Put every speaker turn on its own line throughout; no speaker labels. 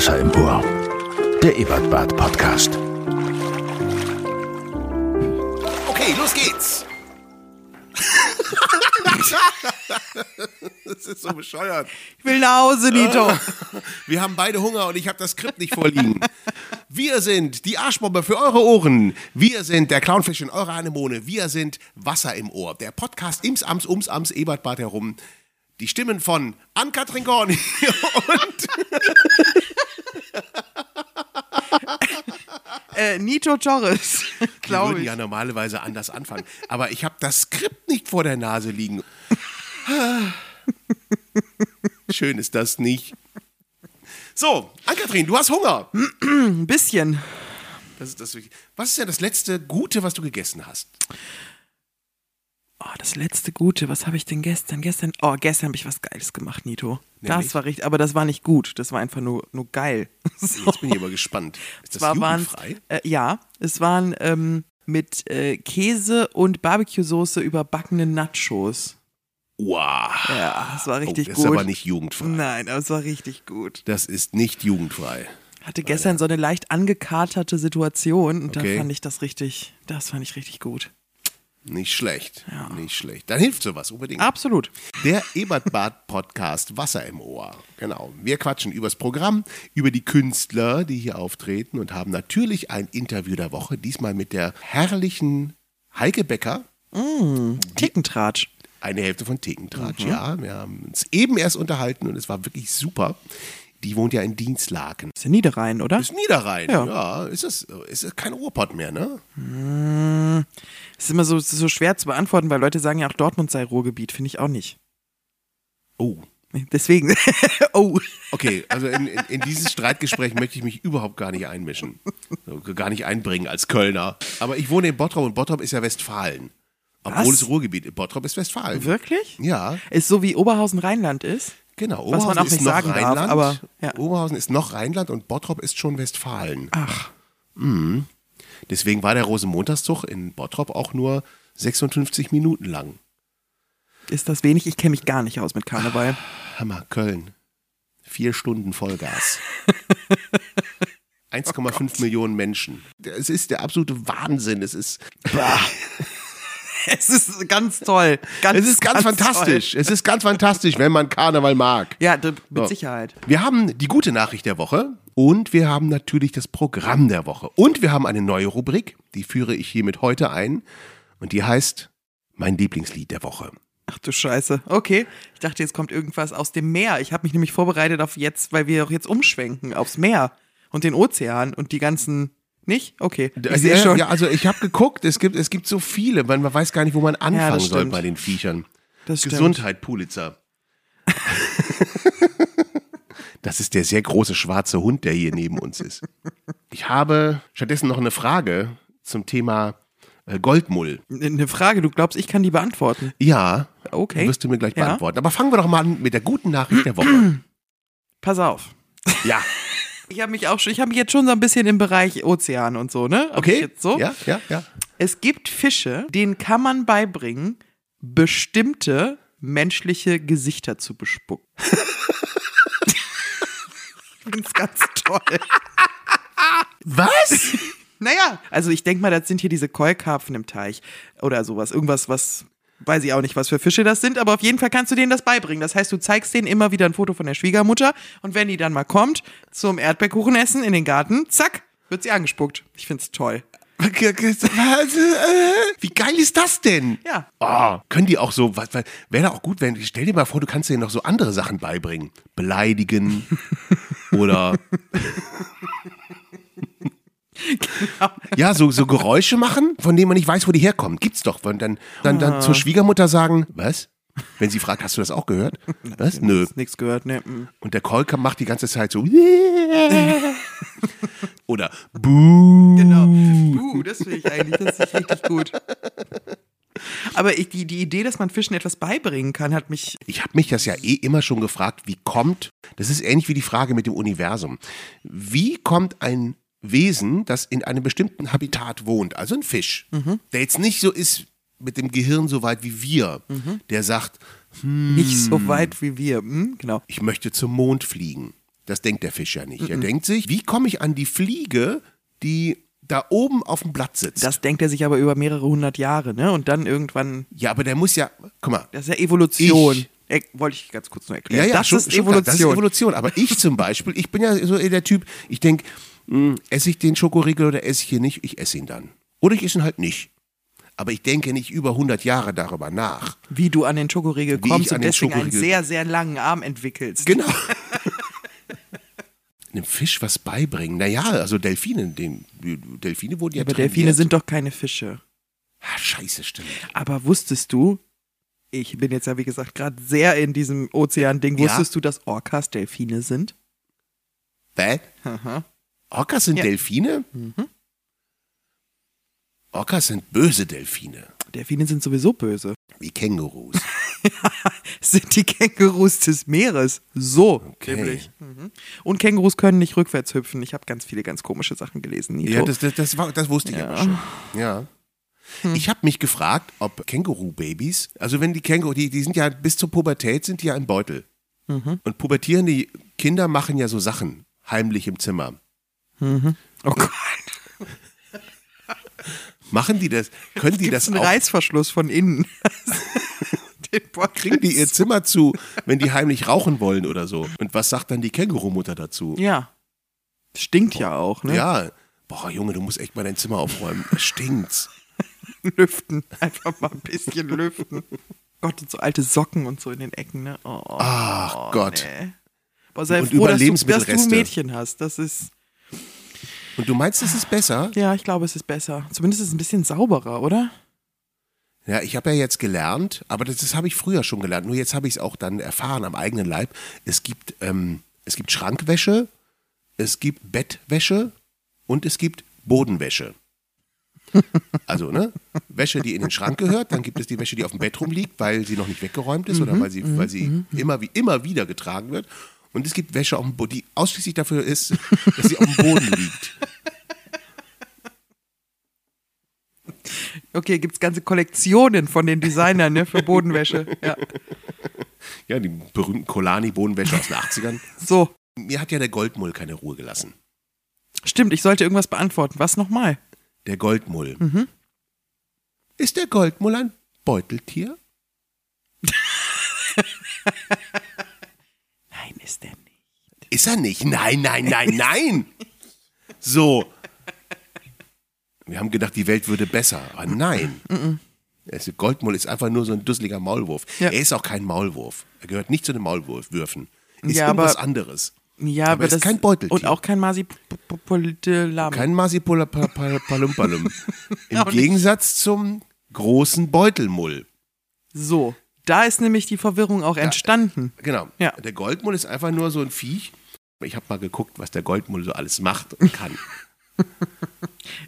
Wasser im Ohr. Der Ebertbad Podcast.
Okay, los geht's. das ist so bescheuert.
Ich will nach Hause, Nito.
Wir haben beide Hunger und ich habe das Skript nicht vorliegen. Wir sind die Arschbombe für eure Ohren. Wir sind der Clownfisch in eurer Anemone. Wir sind Wasser im Ohr. Der Podcast ims, ams, ums, ams, Ebertbad herum. Die Stimmen von Ann-Kathrin Gorni und
Äh, Nito Torres, glaube
würden
ich.
ja normalerweise anders anfangen. Aber ich habe das Skript nicht vor der Nase liegen. Schön ist das nicht. So, Ann-Kathrin, du hast Hunger.
Ein bisschen.
Das ist das. Was ist ja das letzte Gute, was du gegessen hast?
Oh, das letzte Gute, was habe ich denn gestern? Gestern, oh, gestern habe ich was Geiles gemacht, Nito.
Nämlich?
Das war richtig, aber das war nicht gut. Das war einfach nur, nur geil. So.
Jetzt bin ich aber gespannt. Ist das
waren
jugendfrei?
äh, ja, es waren ähm, mit äh, Käse und Barbecue-Soße überbackene Nachos.
Wow.
Ja, das war
Oh,
richtig
das
gut.
ist aber nicht jugendfrei.
Nein, aber es war richtig gut.
Das ist nicht jugendfrei.
Hatte gestern so eine leicht angekaterte Situation und
Okay.
da fand ich das richtig, das fand ich richtig gut.
Nicht schlecht. Nicht schlecht. Dann hilft sowas unbedingt.
Absolut.
Der Ebertbad-Podcast Wasser im Ohr. Genau. Wir quatschen übers Programm, über die Künstler, die hier auftreten und haben natürlich ein Interview der Woche. Diesmal mit der herrlichen Heike Becker,
Tickentratsch.
eine Hälfte von Thekentratsch. Ja, wir haben uns eben erst unterhalten und es war wirklich super. Die wohnt ja in Dienstlaken.
Ist ja Niederrhein, oder?
Ist Niederrhein.
Ja.
Ja, ist es ist kein Ruhrpott mehr, ne?
Es ist immer so, ist so schwer zu beantworten, weil Leute sagen ja auch Dortmund sei Ruhrgebiet, finde ich auch nicht.
Oh.
Deswegen, oh,
Okay, also in, in, in dieses Streitgespräch möchte ich mich überhaupt gar nicht einmischen. Gar nicht einbringen als Kölner. Aber ich wohne in Bottrop und Bottrop ist ja Westfalen. Obwohl
Was?
es Ruhrgebiet Bottrop ist Westfalen.
wirklich?
Ja,
Ist so wie Oberhausen Rheinland ist?
genau.
Was man
Oberhausen
auch
ist
nicht
noch
sagen darf,
Rheinland.
aber, ja.
Oberhausen ist noch Rheinland und Bottrop ist schon Westfalen.
Ach,
Deswegen war der Rosenmontagszug in Bottrop auch nur 56 Minuten lang.
ist das wenig? Ich kenne mich gar nicht aus mit Karneval.
Hammer, Köln. Vier Stunden Vollgas. 1,5 Millionen Menschen. Es ist der absolute Wahnsinn. Es ist,
Es ist ganz toll. Ganz,
es ist ganz, fantastisch. Es ist ganz fantastisch, wenn man Karneval mag.
Ja, mit
So.
Sicherheit.
Wir haben die gute Nachricht der Woche und wir haben natürlich das Programm der Woche. Und wir haben eine neue Rubrik, die führe ich hiermit heute ein. Und die heißt Mein Lieblingslied der Woche.
Ach du Scheiße. Okay. Ich dachte, jetzt kommt irgendwas aus dem Meer. Ich habe mich nämlich vorbereitet auf jetzt, weil wir auch jetzt umschwenken aufs Meer und den Ozean und die ganzen. Nicht? Okay. Ich sehe
ja,
schon.
ja, also ich habe geguckt, es gibt, es gibt so viele, man, man weiß gar nicht, wo man anfangen
das
soll
stimmt.
bei den Viechern.
Das stimmt.
Gesundheit, Pulitzer. das ist der sehr große schwarze Hund, der hier neben uns ist. Ich habe stattdessen noch eine Frage zum Thema äh, Goldmull.
Eine Frage, du glaubst, ich kann die beantworten.
Ja,
Okay.
wirst du mir gleich
Ja.
beantworten. Aber fangen wir doch mal an mit der guten Nachricht der Woche.
Pass auf.
Ja,
Ich habe mich auch schon, ich habe mich jetzt schon so ein bisschen im Bereich Ozean und so, ne? Hab
okay.
So?
Ja, ja, ja.
Es gibt Fische, denen kann man beibringen, bestimmte menschliche Gesichter zu bespucken. ich finde es ganz toll.
Was?
Naja, also ich denke mal, das sind hier diese Keukarpfen im Teich oder sowas. Irgendwas, was, weiß ich auch nicht, was für Fische das sind, aber auf jeden Fall kannst du denen das beibringen. Das heißt, du zeigst denen immer wieder ein Foto von der Schwiegermutter und wenn die dann mal kommt zum Erdbeerkuchenessen in den Garten, zack, wird sie angespuckt. Ich find's toll.
Wie geil ist das denn?
Ja.
Oh, können die auch so, wäre da auch gut, wenn, stell dir mal vor, du kannst denen noch so andere Sachen beibringen. Beleidigen oder. Ja, so, so Geräusche machen, von denen man nicht weiß, wo die herkommen. Gibt's doch. Und dann, dann, dann zur Schwiegermutter sagen, was? Wenn sie fragt, hast du das auch gehört? Was? Nö.
Nichts gehört, ne? mm.
Und der Kolker macht die ganze Zeit so. Oder Buh.
Genau. Uh, das finde ich eigentlich, das ist richtig gut. Aber ich, die, die Idee, dass man Fischen etwas beibringen kann, hat mich.
Ich habe mich das ja eh immer schon gefragt, wie kommt, das ist ähnlich wie die Frage mit dem Universum, wie kommt ein Wesen, das in einem bestimmten Habitat wohnt, also ein Fisch, der jetzt nicht so ist mit dem Gehirn so weit wie wir, der sagt,
Nicht so weit wie wir. Hm? Genau.
ich möchte zum Mond fliegen. Das denkt der Fisch ja nicht. Er denkt sich, wie komme ich an die Fliege, die da oben auf dem Blatt sitzt?
Das denkt er sich aber über mehrere hundert Jahre, ne? Und dann irgendwann,
ja, aber der muss ja, guck mal,
das ist ja Evolution.
Ich-
Äh, wollte ich ganz kurz nur
Ja,
erklären.
ja,
das,
schon,
ist
schon
Evolution.
das ist Evolution. Aber ich zum Beispiel, ich bin ja so der Typ, ich denke, esse ich den Schokoriegel oder esse ich ihn nicht? Ich esse ihn dann. Oder ich esse ihn halt nicht. Aber ich denke nicht über 100 Jahre darüber nach.
Wie du an den Schokoriegel kommst und deswegen einen sehr, sehr langen Arm entwickelst.
Genau. Einem Fisch was beibringen. Naja, also Delfine, den, Delfine wurden ja
Aber Delfine
trainiert.
sind doch keine Fische.
Ah, scheiße, stimmt.
Aber wusstest du, ich bin jetzt ja wie gesagt gerade sehr in diesem Ozean-Ding,
Ja.
wusstest du, dass Orcas Delfine sind?
Bäh?
Aha.
Orcas sind
Ja.
Delfine? Orcas sind böse Delfine.
Delfine sind sowieso böse.
Wie Kängurus.
Sind die Kängurus des Meeres. So.
Okay.
nämlich. Mhm. Und Kängurus können nicht rückwärts hüpfen. Ich habe ganz viele ganz komische Sachen gelesen. Nito.
Ja, das, das, das, war, das wusste ich aber schon. Ja. Ich habe mich gefragt, ob Känguru-Babys, also wenn die Känguru, die, die sind ja bis zur Pubertät sind die ja im Beutel. Und pubertierende Kinder machen ja so Sachen heimlich im Zimmer.
oh Gott.
Machen die das? Können die
Gibt's
das
einen
auch?
Reißverschluss von innen?
Kriegen die ihr Zimmer zu, wenn die heimlich rauchen wollen oder so? Und was sagt dann die Kängurumutter dazu?
Ja. Stinkt ja auch, ne?
Ja. Boah, Junge, du musst echt mal dein Zimmer aufräumen. Es stinkt.
Lüften. Einfach mal ein bisschen lüften. Gott, und so alte Socken und so in den Ecken, ne? Oh,
Ach Gott.
nee. Boah, sei
Und
froh, dass du, dass du ein Mädchen hast. Das ist,
Und du meinst, es ist besser?
ja, ich glaube, es ist besser. Zumindest ist es ein bisschen sauberer, oder?
Ja, ich habe ja jetzt gelernt, aber das, das habe ich früher schon gelernt. Nur jetzt habe ich es auch dann erfahren am eigenen Leib. Es gibt, ähm, es gibt Schrankwäsche, es gibt Bettwäsche und es gibt Bodenwäsche. Also, ne? Wäsche, die in den Schrank gehört, dann gibt es die Wäsche, die auf dem Bett rumliegt, weil sie noch nicht weggeräumt ist oder weil sie, weil sie immer, wie, immer wieder getragen wird. Und es gibt Wäsche, auf dem Bo die ausschließlich dafür ist, dass sie auf dem Boden liegt.
Okay, gibt es ganze Kollektionen von den Designern ne, für Bodenwäsche. Ja.
Ja, die berühmten Kolani-Bodenwäsche aus den 80ern.
So,
Mir hat ja der Goldmull keine Ruhe gelassen.
stimmt, ich sollte irgendwas beantworten. Was nochmal?
Der Goldmull. Ist der Goldmull ein Beuteltier?
Nein, ist der nicht.
Ist er nicht? Nein, nein, nein, nein. So. Wir haben gedacht, die Welt würde besser. Aber nein. Der Goldmull ist einfach nur so ein dusseliger Maulwurf.
Ja.
Er ist auch kein Maulwurf. Er gehört nicht zu den Maulwurfwürfen. Ist
Ja,
irgendwas
aber-
anderes.
Ja,
Aber
aber,
ist
das
kein Beuteltier.
Und auch kein Marsipulam.
Kein Masipulapalumpalum. Im. Gegensatz zum großen Beutelmull.
So, da ist nämlich die Verwirrung auch entstanden.
Genau.
Ja.
Der Goldmull ist einfach nur so ein Viech. Ich habe mal geguckt, was der Goldmull so alles macht und kann.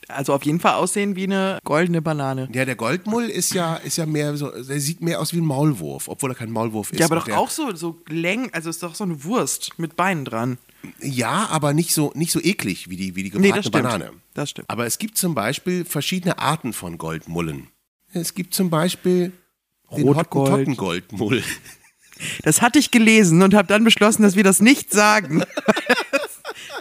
Also auf jeden Fall aussehen wie eine goldene Banane.
ja, der Goldmull ist ja, ist ja mehr so, der sieht mehr aus wie ein Maulwurf, obwohl er kein Maulwurf ist.
Ja, aber doch auch so, so Längen, also ist doch so eine Wurst mit Beinen dran.
Ja, aber nicht so, nicht so eklig wie die, wie die
Nee,
gebratene
das stimmt.
Banane.
Das stimmt.
Aber es gibt zum Beispiel verschiedene Arten von Goldmullen. Es gibt zum Beispiel den
Rotgold.
Hottentottengoldmull.
Das hatte ich gelesen und habe dann beschlossen, dass wir das nicht sagen.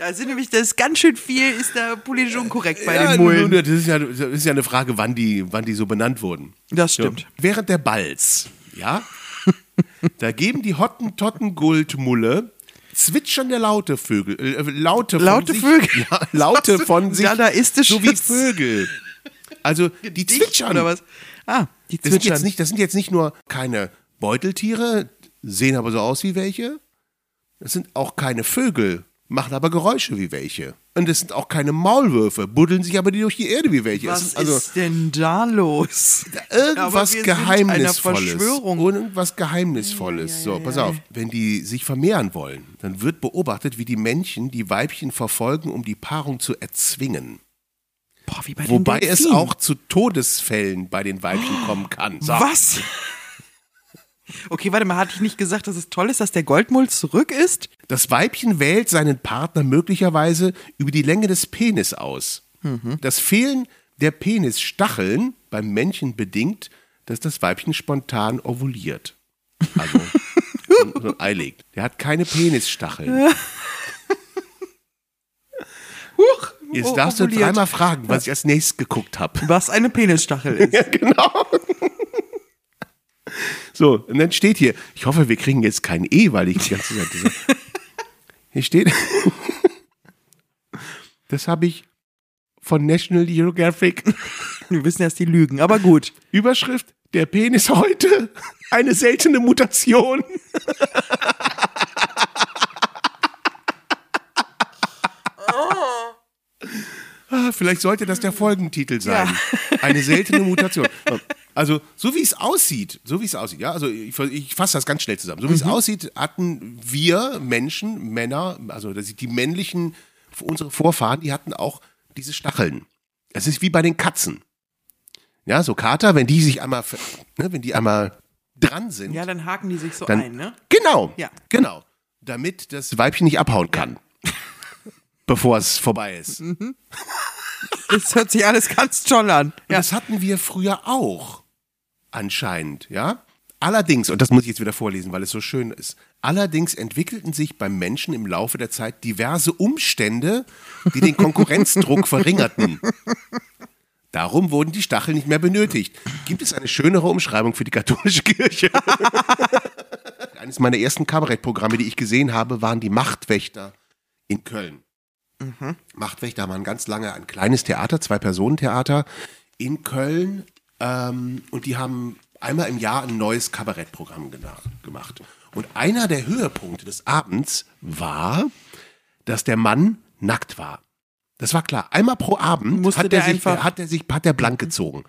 da sind nämlich, das ist ganz schön viel, ist da politisch unkorrekt bei
ja,
den Mullen.
Das ist, ja, das ist ja eine Frage, wann die, wann die so benannt wurden.
Das stimmt.
Ja. Während der Balz, ja, da geben die Hottentotten-Goldmulle zwitschernde laute Vögel, äh, laute von
Laute
sich,
Vögel?
Ja, laute von sich, so wie Vögel. Also die
Dicht
zwitschern.
Oder was? Ah, die
Das sind,
zwitschern.
jetzt nicht, das sind jetzt nicht nur keine Beuteltiere, sehen aber so aus wie welche. Das sind auch keine Vögel, machen aber Geräusche wie welche. Und das sind auch keine Maulwürfe, buddeln sich aber die durch die Erde wie welche. Es
was
ist also
ist denn da los?
Irgendwas Geheimnisvolles.
Verschwörung.
Irgendwas Geheimnisvolles. So, pass auf. Wenn die sich vermehren wollen, dann wird beobachtet, wie die Männchen die Weibchen verfolgen, um die Paarung zu erzwingen.
Boah, wie bei
Wobei es auch zu Todesfällen bei den Weibchen kommen kann. So.
Was? Okay, warte mal, hatte ich nicht gesagt, dass es toll ist, dass der Goldmull zurück ist?
Das Weibchen wählt seinen Partner möglicherweise über die Länge des Penis aus. Das Fehlen der Penisstacheln beim Männchen bedingt, dass das Weibchen spontan ovuliert. Also so, so ein Ei legt. Der hat keine Penisstacheln. Jetzt darfst du
ovuliert.
dreimal fragen, was ich als nächstes geguckt habe.
Was eine Penisstachel ist.
Ja, genau. So, und dann steht hier, ich hoffe, wir kriegen jetzt kein E, weil ich die ganze Zeit diese, Hier steht, das habe ich von National Geographic.
Wir wissen erst die Lügen, aber gut.
Überschrift, der Penis heute, eine seltene Mutation. Ah, Vielleicht sollte das der Folgentitel sein. Eine seltene Mutation. Also, so wie es aussieht, so wie es aussieht, ja, also ich, ich fasse das ganz schnell zusammen. So wie es aussieht, hatten wir Menschen, Männer, also die männlichen, unsere Vorfahren, die hatten auch diese Stacheln. Es ist wie bei den Katzen. Ja, so Kater, wenn die sich einmal, ne, wenn die einmal dran sind,
Ja, dann haken die sich so
dann,
ein, ne?
Genau,
Ja.
genau. Damit das Weibchen nicht abhauen kann. Bevor es vorbei ist. Und
Das hört sich alles ganz toll an. Ja.
das hatten wir früher auch. Anscheinend, ja. Allerdings, und das muss ich jetzt wieder vorlesen, weil es so schön ist. Allerdings entwickelten sich beim Menschen im Laufe der Zeit diverse Umstände, die den Konkurrenzdruck verringerten. Darum wurden die Stacheln nicht mehr benötigt. Gibt es eine schönere Umschreibung für die katholische Kirche? Eines meiner ersten Kabarettprogramme, die ich gesehen habe, waren die Machtwächter in Köln. Machtwächter waren ganz lange ein kleines Theater, zwei Personentheater in Köln. Ähm, und die haben einmal im Jahr ein neues Kabarettprogramm gemacht. Und einer der Höhepunkte des Abends war, dass der Mann nackt war. Das war klar. Einmal pro Abend
Musste
hat der,
der
sich,
einfach-
hat der sich hat der blank gezogen.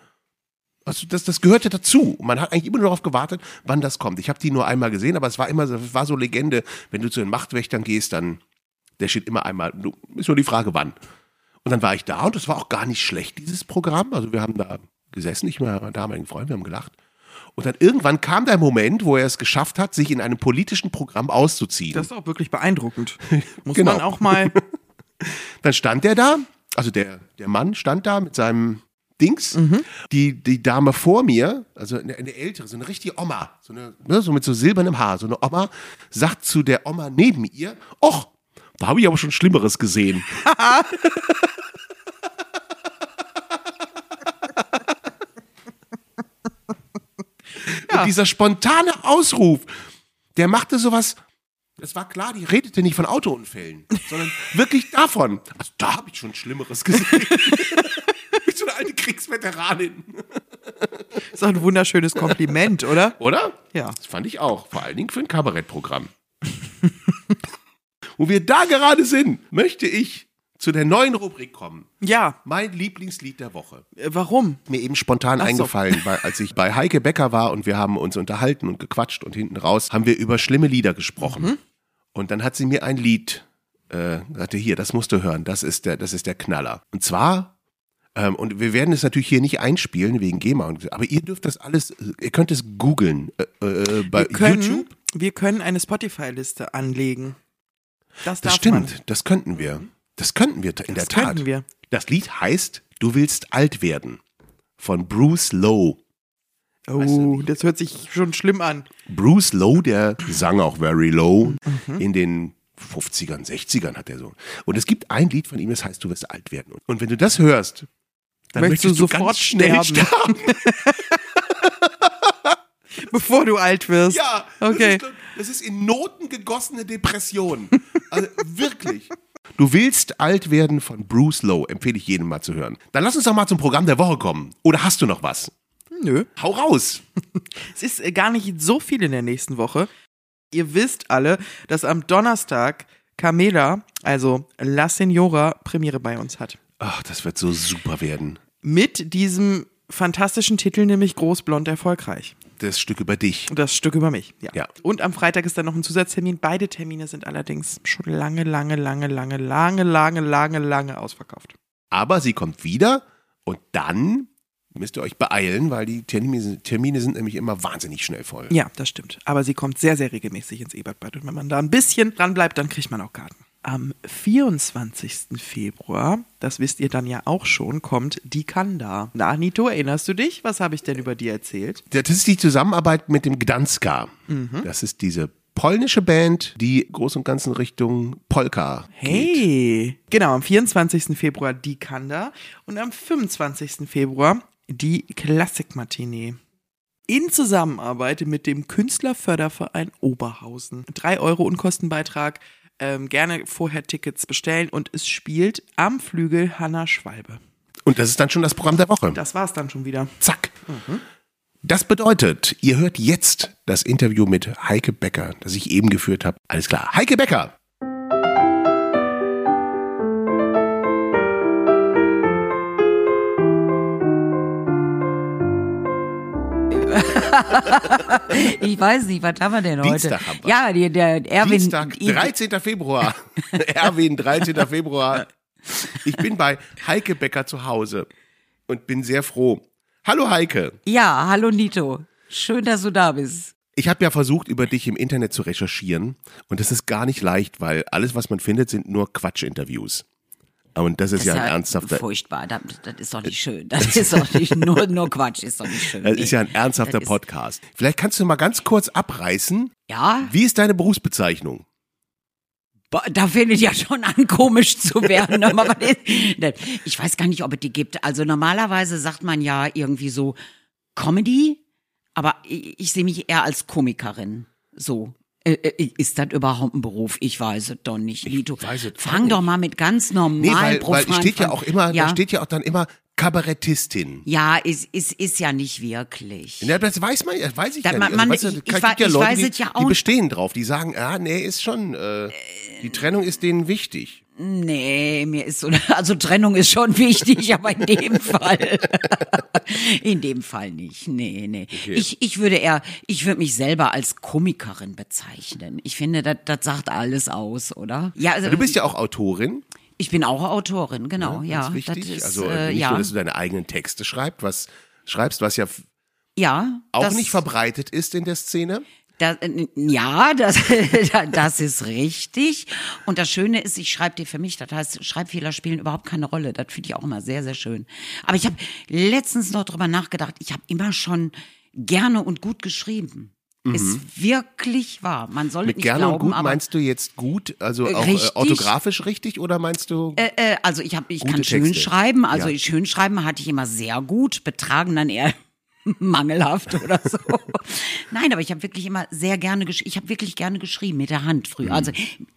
Also das, das gehörte dazu. Man hat eigentlich immer nur darauf gewartet, wann das kommt. Ich habe die nur einmal gesehen, aber es war immer so, es war so Legende, wenn du zu den Machtwächtern gehst, dann der steht immer einmal. Ist nur die Frage, wann. Und dann war ich da und das war auch gar nicht schlecht, dieses Programm. Also wir haben da gesessen, ich und mein damaligen Freund, wir haben gelacht. Und dann irgendwann kam der Moment, wo er es geschafft hat, sich in einem politischen Programm auszuziehen.
Das ist auch wirklich beeindruckend. Muss
Genau.
man auch mal.
Dann stand der da, also der, der Mann stand da mit seinem Dings. Die, die Dame vor mir, also eine, eine ältere, so eine richtige Oma, so, eine, ne, so mit so silbernem Haar, so eine Oma, sagt zu der Oma neben ihr, och, da habe ich aber schon Schlimmeres gesehen. Und dieser spontane Ausruf, der machte sowas, es war klar, die redete nicht von Autounfällen, sondern wirklich davon. Also da habe ich schon Schlimmeres gesehen. Wie so eine alte Kriegsveteranin.
Ist doch ein wunderschönes Kompliment, oder?
Oder?
Ja.
Das fand ich auch. Vor allen Dingen für ein Kabarettprogramm. Wo wir da gerade sind, möchte ich zu der neuen Rubrik kommen.
Ja.
Mein Lieblingslied der Woche.
Äh, Warum?
Mir eben spontan
so.
eingefallen, weil als ich bei Heike Becker war und wir haben uns unterhalten und gequatscht und hinten raus haben wir über schlimme Lieder gesprochen.
Mhm.
Und dann hat sie mir ein Lied, äh, sagte hier, das musst du hören, das ist der, das ist der Knaller. Und zwar, ähm, und wir werden es natürlich hier nicht einspielen wegen GEMA, und, aber ihr dürft das alles, ihr könnt es googeln äh, äh, bei
Wir können,
YouTube.
wir können eine Spotify-Liste anlegen. Das,
Das stimmt,
Man.
das könnten wir. Das könnten wir in
Das
der Tat.
könnten wir.
Das Lied heißt Du willst alt werden von Bruce Lowe.
Oh, das hört sich schon schlimm an.
Bruce Lowe, der sang auch Very Low in den 50ern, 60ern hat er so. Und es gibt ein Lied von ihm, das heißt Du wirst alt werden. Und wenn du das hörst, dann
Möchtest du
möchtest, du
sofort
ganz schnell
sterben.
sterben.
Bevor du alt wirst.
Ja,
Okay.
das, ist, das ist in Noten gegossene Depression. Also wirklich. Du willst alt werden von Bruce Lowe, empfehle ich jedem mal zu hören. Dann lass uns doch mal zum Programm der Woche kommen. Oder hast du noch was?
Nö.
Hau raus.
Es ist äh, gar nicht so viel in der nächsten Woche. Ihr wisst alle, dass am Donnerstag Camela, also La Senora, Premiere bei uns hat.
Ach, das wird so super werden.
Mit diesem fantastischen Titel, nämlich Großblond erfolgreich.
Das Stück über dich.
Das Stück über mich, ja.
Ja.
Und am Freitag ist dann noch ein Zusatztermin. Beide Termine sind allerdings schon lange, lange, lange, lange, lange, lange, lange, lange ausverkauft.
Aber sie kommt wieder und dann müsst ihr euch beeilen, weil die Termine, Termine sind nämlich immer wahnsinnig schnell voll.
Ja, das stimmt. Aber sie kommt sehr, sehr regelmäßig ins Ebertbad. Und wenn man da ein bisschen dran bleibt, dann kriegt man auch Karten. Am 24. Februar, das wisst ihr dann ja auch schon, kommt die Kanda. Na, Nito, erinnerst du dich? Was habe ich denn über die erzählt?
Das ist die Zusammenarbeit mit dem Gdanska. Das ist diese polnische Band, die groß und ganzen Richtung Polka geht.
Hey. Genau, am 24. Februar die Kanda und am 25. Februar die Klassikmatinee. In Zusammenarbeit mit dem Künstlerförderverein Oberhausen. 3 Euro Unkostenbeitrag. Ähm, gerne vorher Tickets bestellen und es spielt am Flügel Hanna Schwalbe.
Und das ist dann schon das Programm der Woche.
Das war's dann schon wieder.
Zack. Das bedeutet, ihr hört jetzt das Interview mit Heike Becker, das ich eben geführt habe. Alles klar. Heike Becker.
Ich weiß nicht, was haben wir denn heute?
Dienstag haben wir.
Ja, die, der Erwin.
Dienstag, 13. Februar. Erwin, 13. Februar. Ich bin bei Heike Becker zu Hause und bin sehr froh. Hallo Heike.
Ja, hallo Nito. Schön, dass du da bist.
Ich habe ja versucht, über dich im Internet zu recherchieren und das ist gar nicht leicht, weil alles, was man findet, sind nur Quatschinterviews. Und das ist,
Das
ja ein ernsthafter,
Furchtbar, das, das ist doch nicht schön. Das ist doch nicht nur, nur Quatsch, ist doch nicht schön.
das ist ja ein
Nee.
ernsthafter
Das
Podcast. Vielleicht kannst du mal ganz kurz abreißen.
Ja,
Wie ist deine Berufsbezeichnung?
Da fängt ja schon an, komisch zu werden. Ich weiß gar nicht, ob es die gibt. Also normalerweise sagt man ja irgendwie so Comedy, aber ich, ich sehe mich eher als Komikerin. So. Äh, äh, Ist das überhaupt ein Beruf? Ich weiß es doch nicht, Lito.
weiß es auch
Fang doch
nicht.
mal mit ganz normalen
Nee, weil, weil
Profilen
steht ja auch immer,
ja,
da steht ja auch dann immer Kabarettistin.
ja, ist, ist, ist ja nicht wirklich.
Ja, das weiß man, das weiß ich
Da-
ja
man-
nicht.
man-
weißt
ich-
es
ich
ja
ich
Leute,
weiß
die,
es ja
die
auch-
bestehen drauf, die sagen, ja, nee, ist schon, äh, die Trennung ist denen wichtig.
Nee, mir ist so, also Trennung ist schon wichtig, aber in dem Fall, in dem Fall nicht. Nee, nee. Ich, ich würde eher, ich würde mich selber als Komikerin bezeichnen. Ich finde, das, das sagt alles aus, oder? Ja, also,
Du bist ja auch Autorin,
ich bin auch Autorin, genau, ja.
ganz wichtig.
Das ist,
also
äh,
nicht
ja,
nur, dass du deine eigenen Texte schreibst, was schreibst, was ja
ja.
auch nicht verbreitet ist in der Szene.
Das, äh, ja, das, das ist richtig. Und das Schöne ist, ich schreibe dir für mich, das heißt, Schreibfehler spielen überhaupt keine Rolle. Das finde ich auch immer sehr, sehr schön. Aber ich habe letztens noch drüber nachgedacht, ich habe immer schon gerne und gut geschrieben. Ist wirklich wahr. Man soll
Mhm. Mit
nicht
gerne
glauben,
und gut
aber
meinst du jetzt gut, also auch äh,
Richtig.
orthografisch richtig oder meinst du?
äh, äh, also ich habe, ich kann schön
Texte.
schreiben. Also
Ja.
schön schreiben hatte ich immer sehr gut, betragen dann eher mangelhaft oder so. Nein, aber ich habe wirklich immer sehr gerne geschrieben. Ich habe wirklich gerne geschrieben mit der Hand früher. Also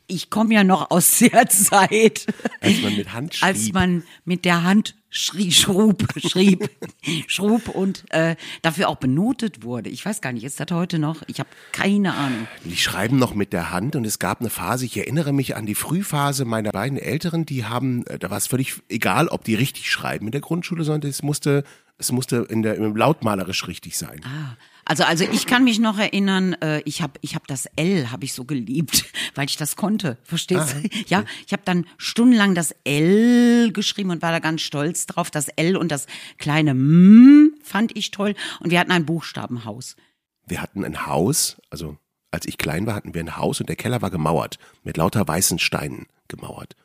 ich komme ja noch aus der Zeit,
Als man mit Hand schrieb.
als man mit der Hand schrie, schrub, schrieb, schrub und äh, dafür auch benotet wurde. Ich weiß gar nicht, ist das heute noch? Ich habe keine Ahnung.
Die schreiben noch mit der Hand und es gab eine Phase, ich erinnere mich an die Frühphase meiner beiden Älteren, die haben, äh, da war es völlig egal, ob die richtig schreiben in der Grundschule, sondern es musste, es musste in der, im lautmalerisch richtig sein.
Also also ich kann mich noch erinnern, äh, ich habe ich hab das L habe ich so geliebt, weil ich das konnte. Verstehst du? Ja, ich habe dann stundenlang das L geschrieben und war da ganz stolz drauf. Das L und das kleine M fand ich toll und wir hatten ein Buchstabenhaus.
Wir hatten ein Haus, also als ich klein war, hatten wir ein Haus und der Keller war gemauert, mit lauter weißen Steinen gemauert.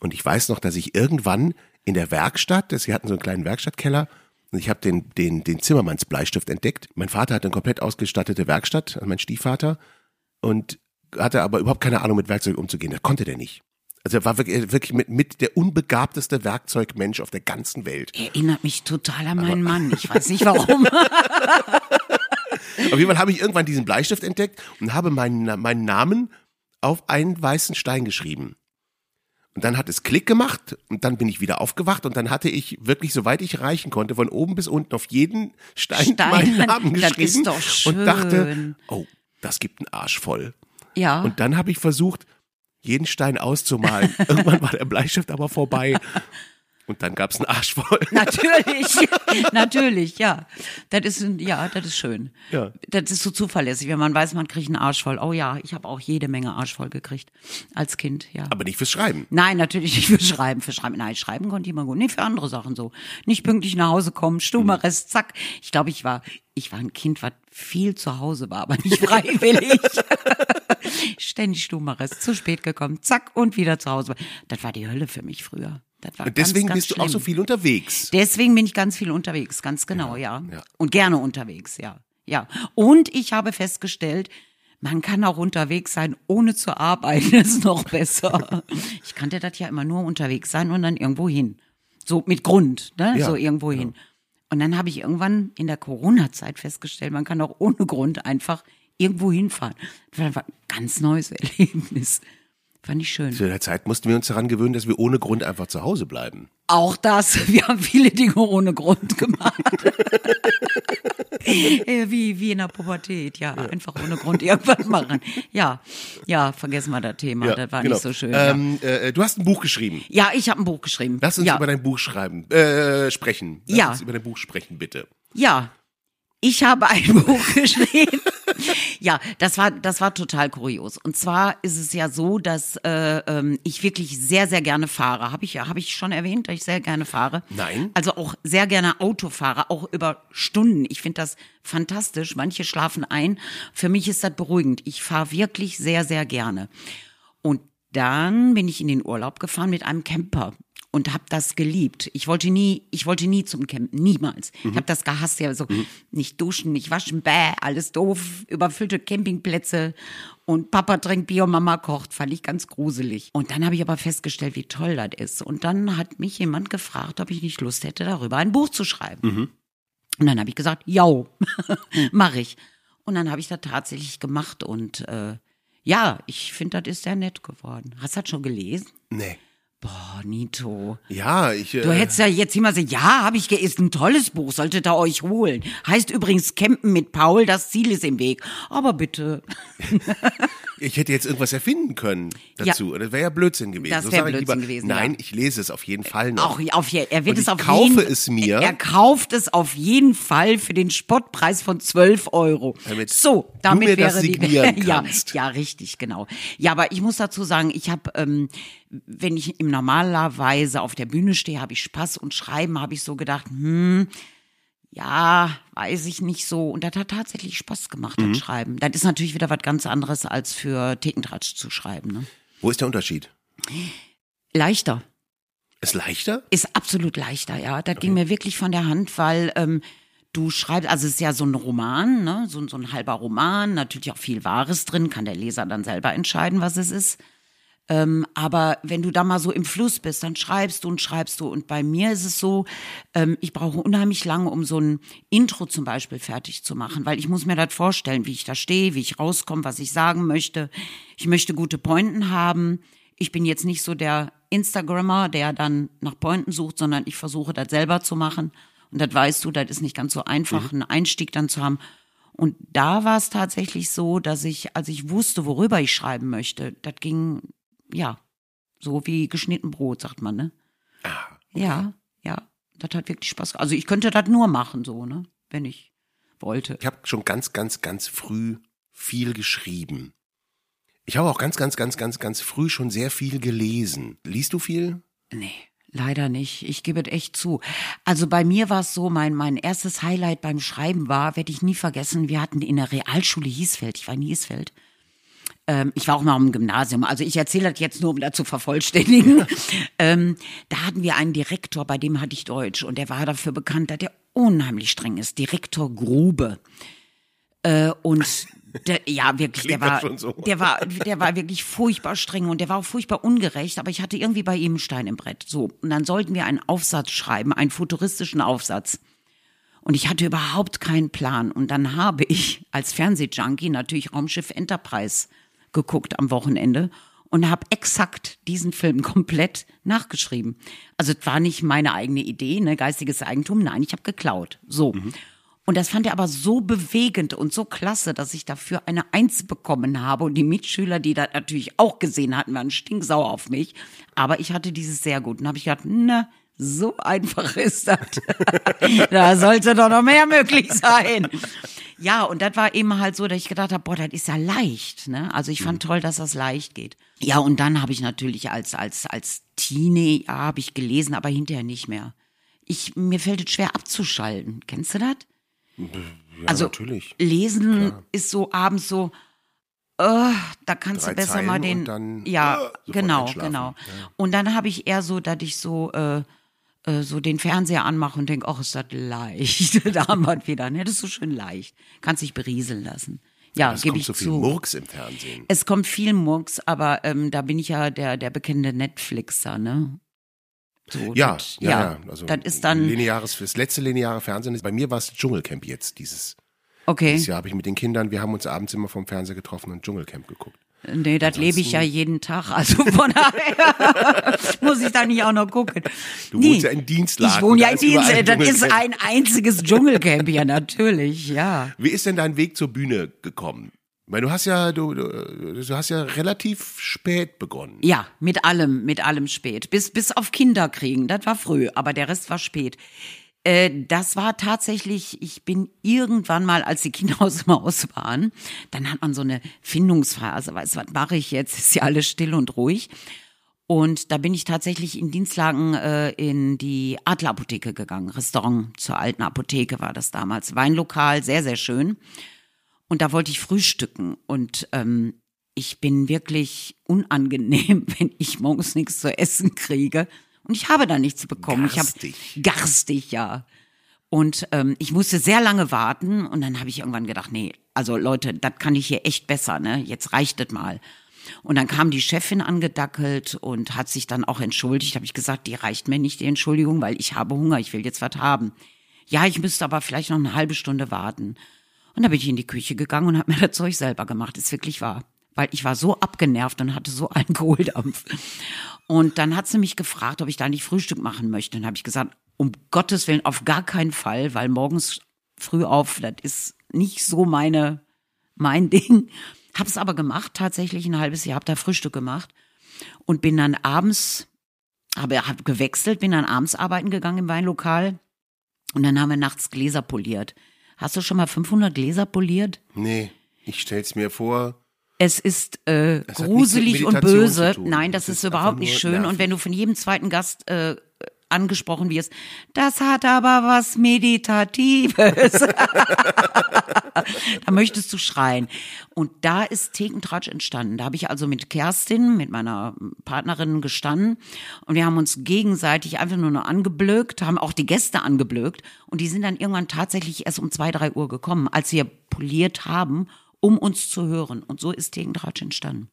Und ich weiß noch, dass ich irgendwann in der Werkstatt, das, wir hatten so einen kleinen Werkstattkeller, ich habe den, den, den Zimmermannsbleistift entdeckt. Mein Vater hatte eine komplett ausgestattete Werkstatt, also mein Stiefvater, und hatte aber überhaupt keine Ahnung, mit Werkzeug umzugehen. Das konnte der nicht. Also er war wirklich, wirklich mit, mit der unbegabteste Werkzeugmensch auf der ganzen Welt.
Erinnert mich total an meinen Mann. Ich weiß nicht warum.
Auf jeden Fall habe ich irgendwann diesen Bleistift entdeckt und habe meinen, meinen Namen auf einen weißen Stein geschrieben. Und dann hat es Klick gemacht und dann bin ich wieder aufgewacht und dann hatte ich wirklich, soweit ich reichen konnte, von oben bis unten auf jeden Stein,
Stein,
meinen Namen
das
geschrieben
ist doch
und dachte,
schön.
oh, das gibt einen Arsch voll.
Ja.
Und dann habe ich versucht, jeden Stein auszumalen. Irgendwann war der Bleistift aber vorbei und dann gab es einen Arsch voll.
Natürlich, natürlich, ja. Das ist, ja, das ist schön.
Ja.
Das ist so zuverlässig, wenn man weiß, man kriegt einen Arsch voll. Oh ja, ich habe auch jede Menge Arsch voll gekriegt als Kind, ja.
Aber nicht fürs Schreiben.
Nein, natürlich nicht für Schreiben. Für Schreiben, nein, Schreiben konnte ich immer gut. Nee, für andere Sachen so. Nicht pünktlich nach Hause kommen, Stubenarrest, zack. Ich glaube, ich war, ich war ein Kind, was viel zu Hause war, aber nicht freiwillig. Ständig Stubenarrest, zu spät gekommen, zack, und wieder zu Hause. Das war die Hölle für mich früher.
Und deswegen
ganz, ganz
bist du auch so
schlimm.
viel unterwegs.
Deswegen bin ich ganz viel unterwegs, ganz genau, ja.
ja.
Und gerne unterwegs, ja. Ja. Und ich habe festgestellt, Man kann auch unterwegs sein, ohne zu arbeiten, das ist noch besser. Ich kannte das ja immer nur unterwegs sein und dann irgendwo hin. So mit Grund, ne?
Ja,
so irgendwo hin. Und dann habe ich irgendwann in der Corona-Zeit festgestellt, man kann auch ohne Grund einfach irgendwo hinfahren. Das war ein ganz neues Erlebnis. Fand ich schön.
Zu der Zeit mussten wir uns daran gewöhnen, dass wir ohne Grund einfach zu Hause bleiben.
Auch das. Wir haben viele Dinge ohne Grund gemacht. Äh, wie, wie in der Pubertät, ja. Einfach ohne Grund irgendwas machen. Ja, ja, vergessen wir das Thema. das war
genau.
nicht so schön. ja.
Ähm, äh, du hast ein Buch geschrieben.
ja, ich habe ein Buch geschrieben.
Lass uns
ja.
über dein Buch schreiben, äh, sprechen. Lass
Ja.
uns über dein Buch sprechen, bitte.
Ja, ich habe ein Buch geschrieben. Ja, das war das war total kurios. Und zwar ist es ja so, dass äh, ähm, ich wirklich sehr sehr gerne fahre. Habe ich ja, habe ich schon erwähnt, dass ich sehr gerne fahre.
Nein.
Also auch sehr gerne Auto fahre, auch über Stunden. Ich finde das fantastisch. Manche schlafen ein. Für mich ist das beruhigend. Ich fahre wirklich sehr sehr gerne. Und dann bin ich in den Urlaub gefahren mit einem Camper und habe das geliebt. Ich wollte nie, ich wollte nie zum Campen, niemals. Ich habe das gehasst, ja so nicht duschen, nicht waschen, bäh, alles doof, überfüllte Campingplätze und Papa trinkt Bier und Mama kocht, fand ich ganz gruselig. Und dann habe ich aber festgestellt, wie toll das ist. Und dann hat mich jemand gefragt, ob ich nicht Lust hätte, darüber ein Buch zu schreiben. Und dann habe ich gesagt, ja, mache ich. Und dann habe ich das tatsächlich gemacht und äh, ja, ich finde, das ist sehr nett geworden. Hast du das schon gelesen?
Nee.
Boah, Nito.
Ja, ich. Äh,
Du hättest ja jetzt immer sagen, ja, habe ich, ist ein tolles Buch, solltet ihr euch holen. Heißt übrigens Campen mit Paul, das Ziel ist im Weg. Aber bitte.
Ich hätte jetzt irgendwas erfinden können dazu. Das wäre ja Blödsinn gewesen.
Das
So
wär
sag ich
Blödsinn
lieber,
gewesen,
Nein,
ja.
ich lese es auf jeden Fall noch.
Auch auf je- er wird es auf
kaufe
jeden,
es mir.
Er kauft es auf jeden Fall für den Spottpreis von 12 Euro.
Damit
so,
du
damit
mir das
wäre
signieren
die, ja,
kannst.
ja, richtig, genau. Ja, aber ich muss dazu sagen, ich habe, ähm, wenn ich im normalerweise auf der Bühne stehe, habe ich Spaß und Schreiben habe ich so gedacht, hm, ja, weiß ich nicht so. Und das hat tatsächlich Spaß gemacht,
Mhm.
das Schreiben. Das ist natürlich wieder was ganz anderes, als für Thekentratsch zu schreiben. Ne?
Wo ist der Unterschied?
Leichter.
Ist leichter?
Ist absolut leichter, ja. Das ging mir wirklich von der Hand, weil ähm, du schreibst, also es ist ja so ein Roman, ne? so, so ein halber Roman, natürlich auch viel Wahres drin, kann der Leser dann selber entscheiden, was es ist. Ähm, aber wenn du da mal so im Fluss bist, dann schreibst du und schreibst du. Und bei mir ist es so, ähm, ich brauche unheimlich lange, um so ein Intro zum Beispiel fertig zu machen, weil ich muss mir das vorstellen, wie ich da stehe, wie ich rauskomme, was ich sagen möchte. Ich möchte gute Pointen haben. Ich bin jetzt nicht so der Instagrammer, der dann nach Pointen sucht, sondern ich versuche das selber zu machen. Und das weißt du, das ist nicht ganz so einfach, einen Einstieg dann zu haben. Und da war es tatsächlich so, dass ich, als ich wusste, worüber ich schreiben möchte, das ging, ja, so wie geschnitten Brot, sagt man, ne? Ja, ja, das hat wirklich Spaß. Also ich könnte das nur machen, so, ne? Wenn ich wollte.
Ich habe schon ganz, ganz, ganz früh viel geschrieben. Ich habe auch ganz, ganz, ganz, ganz, ganz früh schon sehr viel gelesen. Liest du viel?
Nee, leider nicht. Ich gebe es echt zu. Also bei mir war es so, mein, mein erstes Highlight beim Schreiben war, werde ich nie vergessen, wir hatten in der Realschule Hiesfeld, ich war in Hiesfeld, ähm, ich war auch mal im Gymnasium, also ich erzähle das jetzt nur, um das zu vervollständigen. ähm, da hatten wir einen Direktor, bei dem hatte ich Deutsch und der war dafür bekannt, dass er unheimlich streng ist. Direktor Grube. Äh, und der, ja, wirklich,
Klingt
der war,
so.
der war, der war wirklich furchtbar streng und der war auch furchtbar ungerecht, aber ich hatte irgendwie bei ihm einen Stein im Brett. So. Und dann sollten wir einen Aufsatz schreiben, einen futuristischen Aufsatz. Und ich hatte überhaupt keinen Plan. Und dann habe ich als Fernsehjunkie natürlich Raumschiff Enterprise geguckt am Wochenende und habe exakt diesen Film komplett nachgeschrieben. Also es war nicht meine eigene Idee, ne, geistiges Eigentum. Nein, ich habe geklaut. So. Und das fand er aber so bewegend und so klasse, dass ich dafür eine Eins bekommen habe. Und die Mitschüler, die das natürlich auch gesehen hatten, waren stinksauer auf mich. Aber ich hatte dieses sehr gut. Und habe ich gedacht, na, so einfach ist das. da sollte doch noch mehr möglich sein. Ja, und das war eben halt so, dass ich gedacht habe, boah, das ist ja leicht. Ne? Also ich fand toll, dass das leicht geht. Ja, und dann habe ich natürlich als, als, als Teenie, ja, habe ich gelesen, aber hinterher nicht mehr. Ich, mir fällt es schwer abzuschalten. Kennst du das?
Ja,
also
natürlich.
lesen ist so abends so, äh, da kannst
Drei
du besser
Zeilen
mal den,
dann,
ja,
sofort
genau, genau. Und dann habe ich eher so, dass ich so, äh, äh, so den Fernseher anmache und denke, ach, ist das leicht. da haben wir es wieder, ne? Das ist so schön leicht. Kannst dich berieseln lassen. Ja,
Es
gebe
kommt
ich
so viel
zu.
Murks im Fernsehen.
Es kommt viel Murks, aber ähm, da bin ich ja der, der bekannte Netflixer, ne? So,
Ja,
das-
ja, ja. Also
das ist dann,
lineares, das letzte lineare Fernsehen. Bei mir war es Dschungelcamp jetzt dieses,
okay.
dieses Jahr habe ich mit den Kindern, wir haben uns abends immer vom Fernseher getroffen und Dschungelcamp geguckt.
Nee, das lebe ich ja jeden Tag. Also von daher muss ich da nicht auch noch gucken.
Du wohnst ja in Dienstlagen,
Ich wohne ja in Dienstlagen. Das ist ein einziges Dschungelcamp, ja, natürlich, ja.
Wie ist denn dein Weg zur Bühne gekommen? Weil du hast ja, du, du, du hast ja relativ spät begonnen.
Ja, mit allem, mit allem spät. Bis, bis auf Kinder kriegen, das war früh, aber der Rest war spät. Äh, das war tatsächlich, ich bin irgendwann mal, als die Kinder aus dem Haus waren, dann hat man so eine Findungsphase, weißt du, was mache ich jetzt? Ist ja alles still und ruhig. Und da bin ich tatsächlich in Dienstlagen äh, in die Adlerapotheke gegangen. Restaurant zur alten Apotheke war das damals. Weinlokal, sehr, sehr schön. Und da wollte ich frühstücken. Und ähm, ich bin wirklich unangenehm, wenn ich morgens nichts zu essen kriege. Und ich habe da nichts bekommen.
Garstig.
Ich habe garstig, ja. Und ähm, ich musste sehr lange warten und dann habe ich irgendwann gedacht, nee, also Leute, das kann ich hier echt besser, ne? Jetzt reicht es mal. Und dann kam die Chefin angedackelt und hat sich dann auch entschuldigt. Habe ich gesagt, die reicht mir nicht die Entschuldigung, weil ich habe Hunger, ich will jetzt was haben. Ja, ich müsste aber vielleicht noch eine halbe Stunde warten. Und dann bin ich in die Küche gegangen und habe mir das Zeug selber gemacht. Ist wirklich wahr. Weil ich war so abgenervt und hatte so einen Kohldampf. Und dann hat sie mich gefragt, ob ich da nicht Frühstück machen möchte. Dann habe ich gesagt, um Gottes Willen, auf gar keinen Fall, weil morgens früh auf, das ist nicht so meine, mein Ding. Hab's aber gemacht, tatsächlich ein halbes Jahr, hab da Frühstück gemacht und bin dann abends, habe hab gewechselt, bin dann abends arbeiten gegangen im Weinlokal und dann haben wir nachts Gläser poliert. Hast du schon mal 500 Gläser poliert?
Nee, ich stell's mir vor.
Es ist äh,
mit
gruselig und böse. Nein,
Das
das
ist
ist überhaupt nicht schön.
nervig.
Und wenn du von jedem zweiten Gast äh, angesprochen wirst, das hat aber was Meditatives. da möchtest du schreien. Und da ist Thekentratsch entstanden. Da habe ich also mit Kerstin, mit meiner Partnerin gestanden und wir haben uns gegenseitig einfach nur noch angeblökt, haben auch die Gäste angeblökt und die sind dann irgendwann tatsächlich erst um zwei, drei Uhr gekommen, als wir poliert haben, um uns zu hören. Und so ist Thekentratsch entstanden.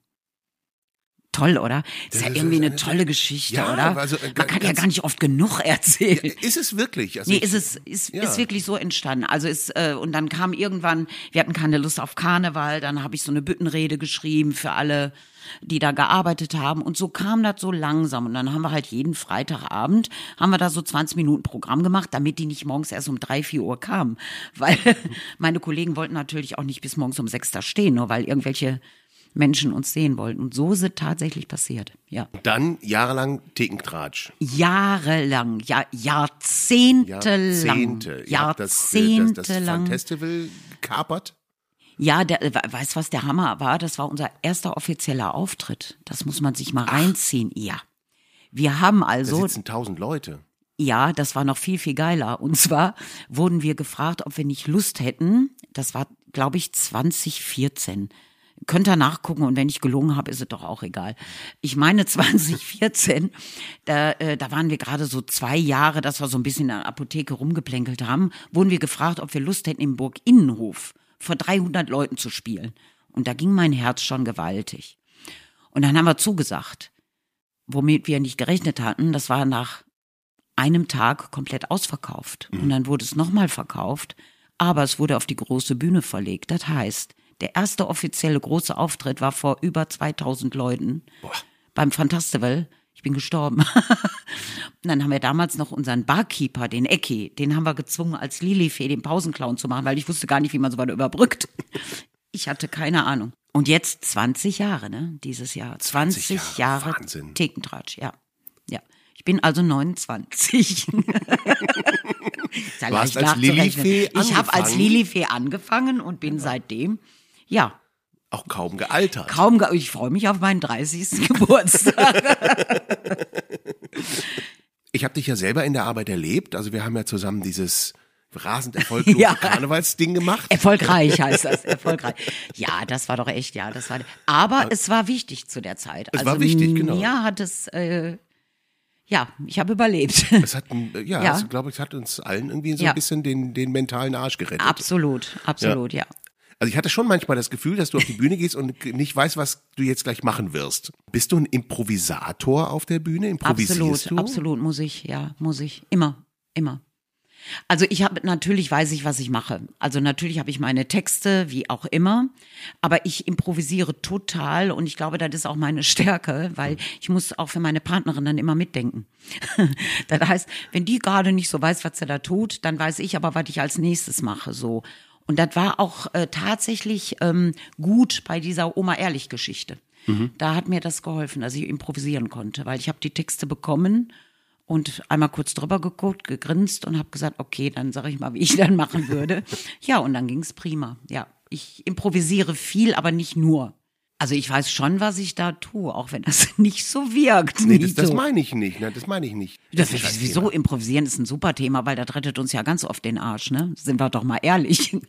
Toll, oder? Ist ja irgendwie eine tolle Geschichte,
Ja,
oder?
also, äh,
Man kann ja gar nicht oft genug erzählen.
Ist es wirklich? Also
Nee, ist es ist,
Ja.
ist wirklich so entstanden. Also ist äh, und dann kam irgendwann, wir hatten keine Lust auf Karneval, dann habe ich so eine Büttenrede geschrieben für alle, die da gearbeitet haben und so kam das so langsam und dann haben wir halt jeden Freitagabend haben wir da so 20 Minuten Programm gemacht, damit die nicht morgens erst um drei vier Uhr kamen, weil meine Kollegen wollten natürlich auch nicht bis morgens um sechs da stehen, nur weil irgendwelche Menschen uns sehen wollten und so ist es tatsächlich passiert. Ja.
Dann jahrelang Thekentratsch.
Jahrelang, ja, jahrzehntelang.
Jahrzehnte. Habt das, äh, das, das
Jahrzehntelang.
Festival gekapert.
Ja, der, we- weißt du, was der Hammer war? Das war unser erster offizieller Auftritt. Das muss man sich mal reinziehen. Ja. Wir haben
Da
also,
sitzen tausend Leute.
ja, das war noch viel, viel geiler. Und zwar wurden wir gefragt, ob wir nicht Lust hätten. Das war, glaube ich, 2014. Könnt ihr nachgucken und wenn ich gelungen habe, ist es doch auch egal. Ich meine 2014, da, äh, da waren wir gerade so zwei Jahre, dass wir so ein bisschen in der Apotheke rumgeplänkelt haben, wurden wir gefragt, ob wir Lust hätten, im Burg Innenhof vor 300 Leuten zu spielen. Und da ging mein Herz schon gewaltig. Und dann haben wir zugesagt, womit wir nicht gerechnet hatten. Das war nach einem Tag komplett ausverkauft. Und dann wurde es nochmal verkauft, aber es wurde auf die große Bühne verlegt. Das heißt, der erste offizielle große Auftritt war vor über 2000 Leuten beim Fantastival. Ich bin gestorben. Und dann haben wir damals noch unseren Barkeeper, den Ecki, den haben wir gezwungen, als Lilifee den Pausenclown zu machen, weil ich wusste gar nicht, wie man so weit überbrückt. Ich hatte keine Ahnung. Und jetzt 20 Jahre, ne? Dieses Jahr. 20,
20
Jahre,
Jahre, Wahnsinn.
Thekentratsch, ja. Ja. Ich bin also 29. Ist ja
Du hast als. Lilifee
Ich habe als
angefangen.
Lilifee angefangen und bin seitdem, ja,
Auch kaum gealtert.
kaum, ge- ich freue mich auf meinen 30. Geburtstag.
Ich habe dich ja selber in der Arbeit erlebt. Also wir haben ja zusammen dieses rasend erfolglose
Ja.
Karnevalsding gemacht.
Erfolgreich heißt das, erfolgreich. Ja, das war doch echt, ja, das war. Aber es war wichtig zu der Zeit.
Es
also
war wichtig, genau.
Mir hat es, äh, ja, ich habe überlebt.
Es hat, ein- ja,
Ja.
Also, glaube ich, es hat uns allen irgendwie so
Ja.
ein bisschen den, den mentalen Arsch gerettet.
absolut, absolut, ja.
Also ich hatte schon manchmal das Gefühl, dass du auf die Bühne gehst und nicht weißt, was du jetzt gleich machen wirst. Bist du ein Improvisator auf der Bühne? Improvisierst
Absolut,
du?
absolut muss ich, ja, muss ich. Immer, immer. Also ich habe natürlich weiß ich, was ich mache. Also natürlich habe ich meine Texte, wie auch immer, aber ich improvisiere total und ich glaube, das ist auch meine Stärke, weil ich muss auch für meine Partnerin dann immer mitdenken. das heißt, wenn die gerade nicht so weiß, was sie da tut, dann weiß ich aber, was ich als nächstes mache. So und das war auch äh, tatsächlich ähm, gut bei dieser Oma ehrlich Geschichte. Da hat mir das geholfen, dass ich improvisieren konnte, weil ich habe die Texte bekommen und einmal kurz drüber geguckt, gegrinst und habe gesagt, okay, dann sage ich mal, wie ich dann machen würde. Ja, und dann ging's prima. Ja, ich improvisiere viel, aber nicht nur. Also ich weiß schon, was ich da tue, auch wenn das nicht so wirkt.
Nee, das, das meine ich nicht. Ne? Das meine ich nicht.
Das
ist
ist
ein
wieso improvisieren ist ein super Thema, weil das rettet uns ja ganz oft den Arsch, ne? Sind wir doch mal ehrlich.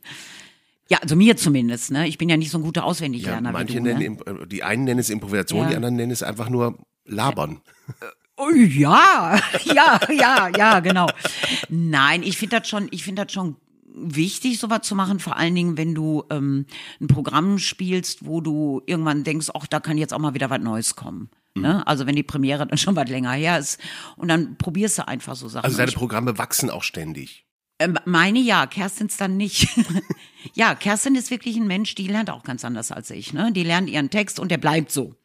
Ja, also mir zumindest, ne? Ich bin ja nicht so ein guter
Ja,
Auswendiglerner
manche
wie du,
nennen,
ne?
Imp- die einen nennen es Improvisation,
Ja.
die anderen nennen es einfach nur Labern.
Oh, ja, ja, ja, ja, genau. Nein, ich finde das schon, ich finde das schon wichtig, sowas zu machen, vor allen Dingen, wenn du ähm, ein Programm spielst, wo du irgendwann denkst, ach, da kann jetzt auch mal wieder was Neues kommen.
Mhm.
Ne? Also wenn die Premiere dann schon was länger her ist und dann probierst du einfach so Sachen.
Also deine Programme wachsen auch ständig.
Ähm, meine ja, Kerstins dann nicht. ja, Kerstin ist wirklich ein Mensch, die lernt auch ganz anders als ich. Ne? Die lernt ihren Text und der bleibt so.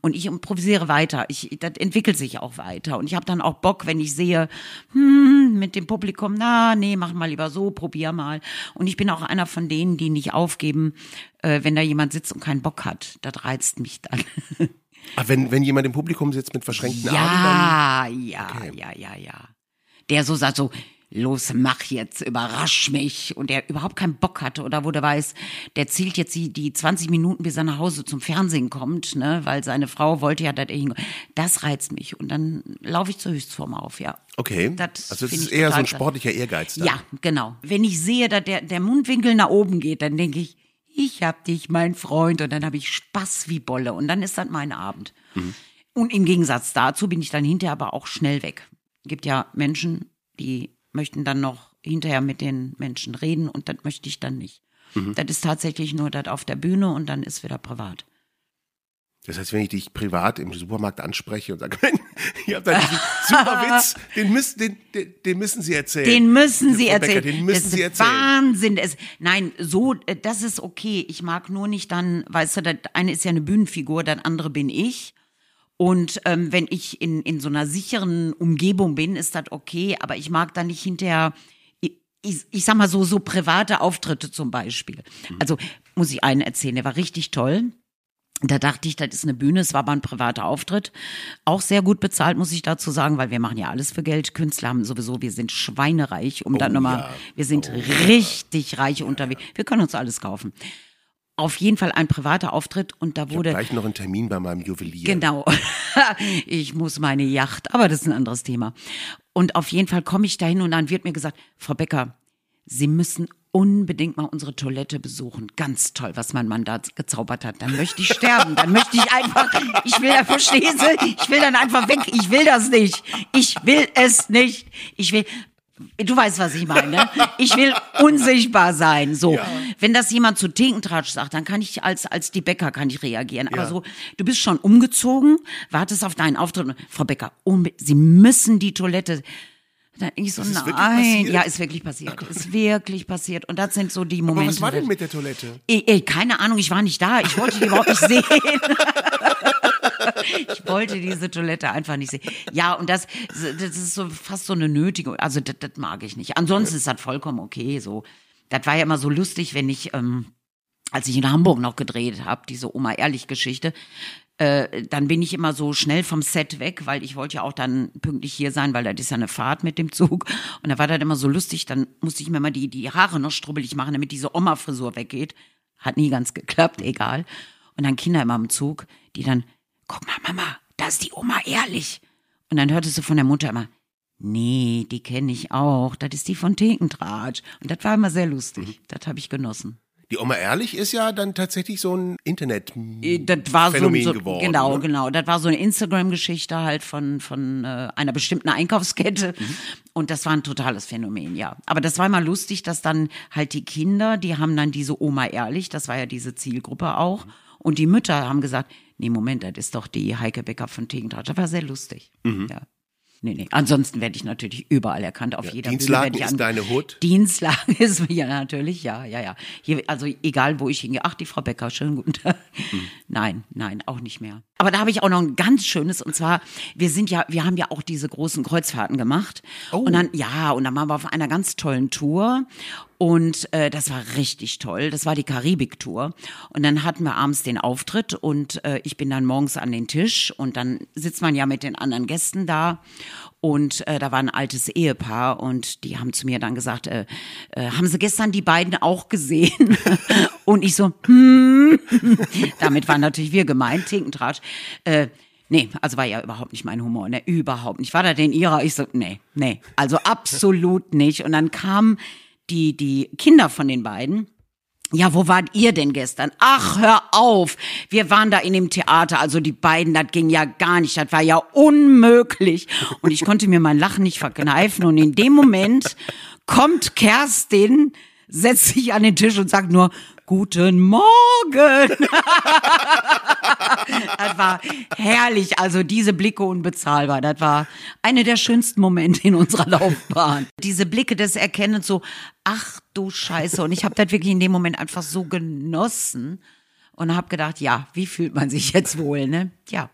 Und ich improvisiere weiter. Ich, das entwickelt sich auch weiter. Und ich habe dann auch Bock, wenn ich sehe, hm, mit dem Publikum, na, nee, mach mal lieber so, probier mal. Und ich bin auch einer von denen, die nicht aufgeben, äh, wenn da jemand sitzt und keinen Bock hat. Das reizt mich dann.
Aber wenn, wenn jemand im Publikum sitzt mit verschränkten Armen,
Ja, ja, ja, ja, ja. Der so sagt so, los, mach jetzt, überrasch mich. Und der überhaupt keinen Bock hatte oder wo der weiß, der zählt jetzt die, die 20 Minuten, bis er nach Hause zum Fernsehen kommt, ne, weil seine Frau wollte ja, dass er hinkommt. Das reizt mich. Und dann laufe ich zur Höchstform auf, ja.
okay.
Das
also es ist eher so ein sportlicher Ehrgeiz. Dann.
Ja, genau. Wenn ich sehe, dass der, der Mundwinkel nach oben geht, dann denke ich, ich hab dich, mein Freund, und dann habe ich Spaß wie Bolle. Und dann ist das mein Abend. Und im Gegensatz dazu bin ich dann hinterher aber auch schnell weg. Gibt ja Menschen, die möchten dann noch hinterher mit den Menschen reden und das möchte ich dann nicht. Das ist tatsächlich nur das auf der Bühne und dann ist wieder privat.
Das heißt, wenn ich dich privat im Supermarkt anspreche und sage, ihr habt da diesen super Witz, den müssen, den, den, den müssen Sie erzählen.
Den müssen Sie
Frau Becker,
erzählen.
Den müssen
das
Sie erzählen.
Wahnsinn. Es, nein, so, äh, das ist okay. Ich mag nur nicht dann, weißt du, das eine ist ja eine Bühnenfigur, das andere bin ich. Und ähm, wenn ich in, in so einer sicheren Umgebung bin, ist das okay, aber ich mag dann nicht hinterher, ich, ich, ich sag mal so, so private Auftritte zum Beispiel. Also muss ich einen erzählen, der war richtig toll. Da dachte ich, das ist eine Bühne, es war aber ein privater Auftritt. Auch sehr gut bezahlt, muss ich dazu sagen, weil wir machen ja alles für Geld. Künstler haben sowieso, wir sind schweinereich, um dann nochmal,
ja.
wir sind richtig reich unterwegs. Wir können uns alles kaufen. Auf jeden Fall ein privater Auftritt und da
Ich
wurde,
gleich noch einen Termin bei meinem Juwelier.
Genau. ich muss meine Yacht, aber das ist ein anderes Thema. Und auf jeden Fall komme ich dahin und dann wird mir gesagt, Frau Becker, Sie müssen unbedingt mal unsere Toilette besuchen. Ganz toll, was mein Mann da gezaubert hat. Dann möchte ich sterben. Dann möchte ich einfach, ich will da, verstehen Sie? Ich will dann einfach weg. Ich will das nicht. Ich will es nicht. Ich will, Du weißt, was ich meine. Ich will unsichtbar sein. So, wenn das jemand zu Tinkentratsch sagt, dann kann ich als als die Bäcker kann ich reagieren. Aber
Ja.
so, du bist schon umgezogen, wartest auf deinen Auftritt. Frau Becker, unbe- Sie müssen die Toilette. Dann ich so,
Das ist wirklich
nein, ja, ist wirklich passiert, ist wirklich passiert. Und das sind so die
Aber
Momente.
was war denn mit der Toilette?
Ey, ey, keine Ahnung, ich war nicht da. Ich wollte die überhaupt nicht sehen. Ich wollte diese Toilette einfach nicht sehen. Ja, und das, das ist so fast so eine Nötigung. Also das, das mag ich nicht. Ansonsten ist das vollkommen okay. So, das war ja immer so lustig, wenn ich, ähm, als ich in Hamburg noch gedreht habe, diese Oma ehrlich Geschichte. Äh, dann bin ich immer so schnell vom Set weg, weil ich wollte ja auch dann pünktlich hier sein, weil das ist ja eine Fahrt mit dem Zug. Und da war das immer so lustig, dann musste ich mir mal die, die Haare noch strubbelig machen, damit diese Oma-Frisur weggeht. Hat nie ganz geklappt, egal. Und dann Kinder immer im Zug, die dann, guck mal, Mama, da ist die Oma ehrlich. Und dann hörtest du von der Mutter immer, nee, die kenne ich auch, das ist die von Thekentratsch. Und das war immer sehr lustig, das habe ich genossen.
Die Oma Ehrlich ist ja dann tatsächlich so ein Internet
Äh, Das war so,
Phänomen
so
geworden.
genau,
ne?
genau. Das war so eine Instagram-Geschichte halt von von äh, einer bestimmten Einkaufskette
Mhm.
und das war ein totales Phänomen, ja. Aber das war immer lustig, dass dann halt die Kinder, die haben dann diese Oma ehrlich, das war ja diese Zielgruppe auch, und die Mütter haben gesagt, nee Moment, das ist doch die Heike Becker von Tegentratsch. Das war sehr lustig,
Mhm.
ja. Nee, nee. Ansonsten werde ich natürlich überall erkannt. Auf jeder
Dienstlagen
Bühne ich
ist
an-
deine Hut?
Dienstlagen ist ja natürlich, ja, ja, ja. Hier, also egal, wo ich hingehe. Ach, die Frau Becker, schönen guten Tag. Nein, nein, auch nicht mehr. Aber da habe ich auch noch ein ganz schönes, und zwar, wir sind ja, wir haben ja auch diese großen Kreuzfahrten gemacht. Und dann, ja, und dann waren wir auf einer ganz tollen Tour. Und äh, das war richtig toll. Das war die Karibik-Tour. Und dann hatten wir abends den Auftritt und äh, ich bin dann morgens an den Tisch und dann sitzt man ja mit den anderen Gästen da. Und äh, da war ein altes Ehepaar und die haben zu mir dann gesagt, äh, äh, haben Sie gestern die beiden auch gesehen? und ich so, hm. Damit waren natürlich wir gemeint, Tinkentratsch. Äh, Nee, also war ja überhaupt nicht mein Humor, ne, überhaupt nicht. War da denn ihrer? Ich so, nee, nee, also absolut nicht. Und dann kamen die, die Kinder von den beiden. Ja, wo wart ihr denn gestern? Ach, hör auf. Wir waren da in dem Theater, also die beiden, das ging ja gar nicht, das war ja unmöglich. Und ich konnte mir mein Lachen nicht verkneifen. Und in dem Moment kommt Kerstin, setzt sich an den Tisch und sagt nur, Guten Morgen. Das war herrlich. Also diese Blicke unbezahlbar. Das war eine der schönsten Momente in unserer Laufbahn. Diese Blicke des Erkennens so, ach du Scheiße. Und ich habe das wirklich in dem Moment einfach so genossen und habe gedacht, ja, wie fühlt man sich jetzt wohl, ne? Ja,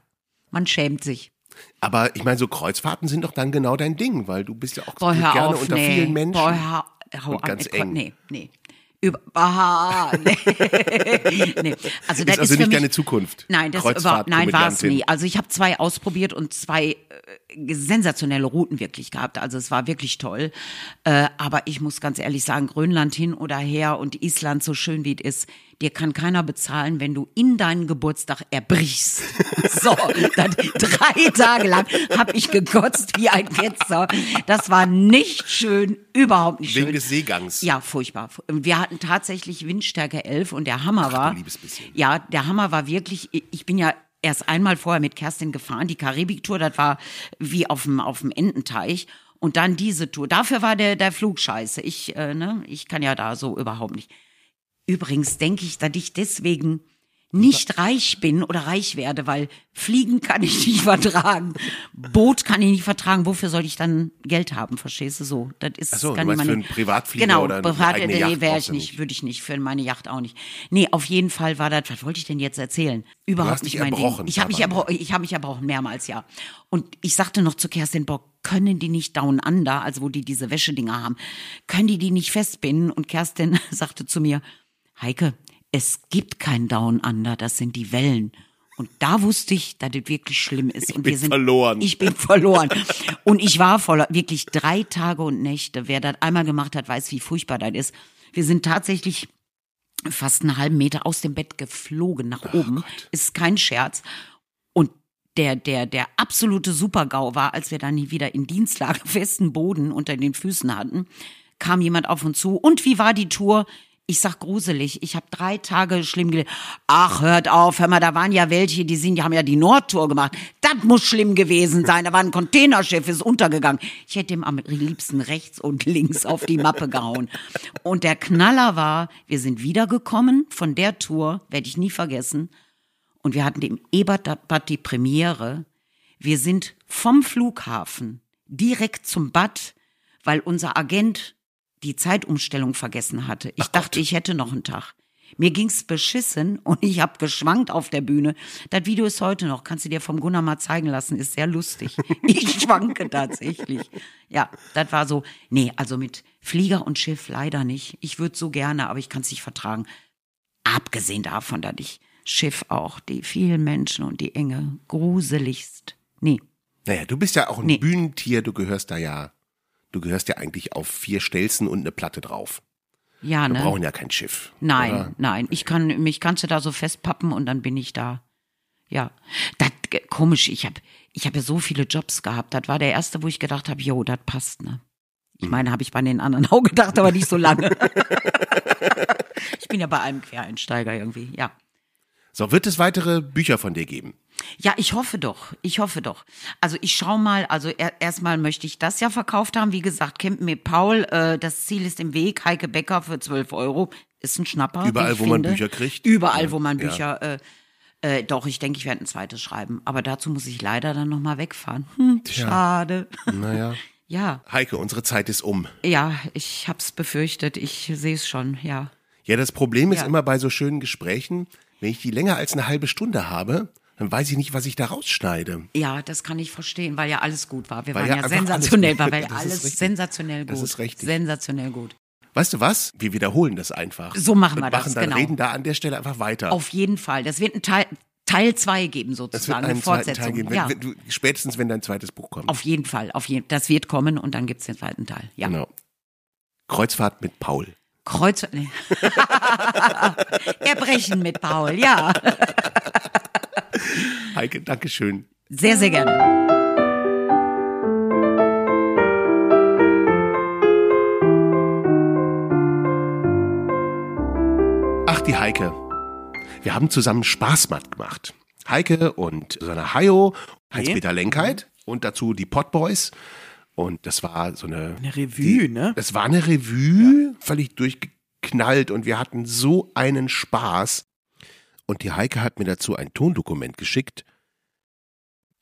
man schämt sich.
Aber ich meine, so Kreuzfahrten sind doch dann genau dein Ding, weil du bist ja auch
Boah,
gerne
auf,
unter
nee.
vielen Menschen.
Boah, hör, hau
Und ganz eng.
Nee, nee. Über, aha, nee. nee. Also, das
Ist also
für
nicht deine Zukunft.
Nein, das überhaupt, nein, war es nie. Also ich habe zwei ausprobiert und zwei äh, sensationelle Routen wirklich gehabt. Also es war wirklich toll. Äh, aber ich muss ganz ehrlich sagen, Grönland hin oder her und Island so schön wie es ist, dir kann keiner bezahlen, wenn du in deinen Geburtstag erbrichst. So, dann drei Tage lang habe ich gekotzt wie ein Ketzer. Das war nicht schön, überhaupt nicht
Wegen
schön.
des Seegangs.
Ja, furchtbar. Wir hatten tatsächlich Windstärke 11 und der Hammer war.
liebes bisschen.
Ja, der Hammer war wirklich, ich bin ja erst einmal vorher mit Kerstin gefahren, die Karibik-Tour, das war wie auf dem, auf dem Ententeich. Und dann diese Tour. Dafür war der, der Flug scheiße. Ich, äh, ne, ich kann ja da so überhaupt nicht. Übrigens denke ich, dass ich deswegen nicht reich bin oder reich werde, weil Fliegen kann ich nicht vertragen. Boot kann ich nicht vertragen. Wofür soll ich dann Geld haben? Verstehst du so? Das ist
Ach so,
kann
du meinst
ich
für einen
nicht-
Privatflieger
genau,
oder eine
Privat,
eigene
nee, wäre ich nicht, würde ich nicht, für meine Yacht auch nicht. Nee, auf jeden Fall war das, was wollte ich denn jetzt erzählen? Überhaupt nicht mein
erbrochen,
Ding. Ich habe mich,
aber-
erbro ich hab mich erbrochen, mehrmals, ja. Und ich sagte noch zu Kerstin Bock, können die nicht Down Under, also wo die diese Wäschedinger haben, können die die nicht festbinden? Und Kerstin sagte zu mir, Heike, es gibt kein Down Under, das sind die Wellen. Und da wusste ich, dass es wirklich schlimm ist. und
bin
wir sind,
verloren.
Ich bin verloren. Und ich war voller, wirklich drei Tage und Nächte. Wer das einmal gemacht hat, weiß, wie furchtbar das ist. Wir sind tatsächlich fast einen halben Meter aus dem Bett geflogen nach oben. Ist kein Scherz. Und der, der, der absolute Supergau war, als wir dann nie wieder in Dienstlager festen Boden unter den Füßen hatten, kam jemand auf uns zu. Und wie war die Tour? Ich sag gruselig. Ich habe drei Tage schlimm gelesen. Ach, hört auf, hör mal, da waren ja welche, die sind, die haben ja die Nordtour gemacht. Das muss schlimm gewesen sein. Da war ein Containerschiff, ist untergegangen. Ich hätte ihm am liebsten rechts und links auf die Mappe gehauen. Und der Knaller war, wir sind wiedergekommen von der Tour, werde ich nie vergessen. Und wir hatten im Ebertbad die Premiere. Wir sind vom Flughafen direkt zum Bad, weil unser Agent die Zeitumstellung vergessen hatte. Ich dachte, ich hätte noch einen Tag. Mir ging's beschissen und ich hab geschwankt auf der Bühne. Das Video ist heute noch, kannst du dir vom Gunnar mal zeigen lassen, ist sehr lustig. Ich schwanke tatsächlich. Ja, das war so. Nee, also mit Flieger und Schiff leider nicht. Ich würde so gerne, aber ich kann's nicht vertragen. Abgesehen davon, dass ich Schiff auch, die vielen Menschen und die Enge, gruseligst. Nee.
Naja, du bist ja auch ein
Nee.
Bühnentier, du gehörst da ja, du gehörst ja eigentlich auf vier Stelzen und eine Platte drauf.
Ja,
Wir
ne?
brauchen ja kein Schiff.
Nein,
oder?
nein. Ich kann, mich kannst du da so festpappen und dann bin ich da. Ja. Das, komisch, ich habe ich hab ja so viele Jobs gehabt. Das war der erste, wo ich gedacht habe, jo, das passt, ne? Ich
Mhm.
meine, habe ich bei den anderen auch gedacht, aber nicht so lange. ich bin ja bei einem Quereinsteiger irgendwie, ja.
So, wird es weitere Bücher von dir geben?
Ja, ich hoffe doch. Ich hoffe doch. Also ich schau mal, also er, erstmal möchte ich das ja verkauft haben. Wie gesagt, Camp mit Paul, äh, das Ziel ist im Weg. Heike Becker für 12 Euro. Ist ein Schnapper.
Überall, wo man
finde.
Bücher kriegt.
Überall, wo man
Ja.
Bücher, äh, äh, doch, ich denke, ich werde ein zweites schreiben. Aber dazu muss ich leider dann nochmal wegfahren. Hm, schade.
Naja.
Ja,
Heike, unsere Zeit ist um.
ja, ich hab's befürchtet. Ich sehe es schon, ja.
Ja, das Problem ist
Ja.
immer bei so schönen Gesprächen, wenn ich die länger als eine halbe Stunde habe, dann weiß ich nicht, was ich da rausschneide.
Ja, das kann ich verstehen, weil ja alles gut war. Wir
Weil
waren
ja
ja, sensationell, war, weil
Das ist
alles sensationell gut.
Das ist richtig.
Sensationell gut.
Weißt du was? Wir wiederholen das einfach.
So machen wir das,
machen dann
genau.
reden da an der Stelle einfach weiter.
Auf jeden Fall. Das wird ein Teil, Teil 2 geben,
das
sozusagen, eine Fortsetzung.
Geben, wenn,
ja,
wenn spätestens wenn dein zweites Buch kommt.
auf jeden Fall. Auf jeden, das wird kommen und dann gibt's den zweiten Teil. Ja.
Genau. Kreuzfahrt mit Paul.
Kreuz. Nee. Erbrechen mit Paul, ja.
Heike, Dankeschön.
Sehr, sehr gerne.
Ach, die Heike. Wir haben zusammen Spaßmatt gemacht. Heike und Susanne Hayo, Heinz-Peter Lenkheit und dazu die Potboys. Und das war so eine...
Eine Revue, ne?
Das war eine Revue, völlig durchgeknallt und wir hatten so einen Spaß. Und die Heike hat mir dazu ein Tondokument geschickt.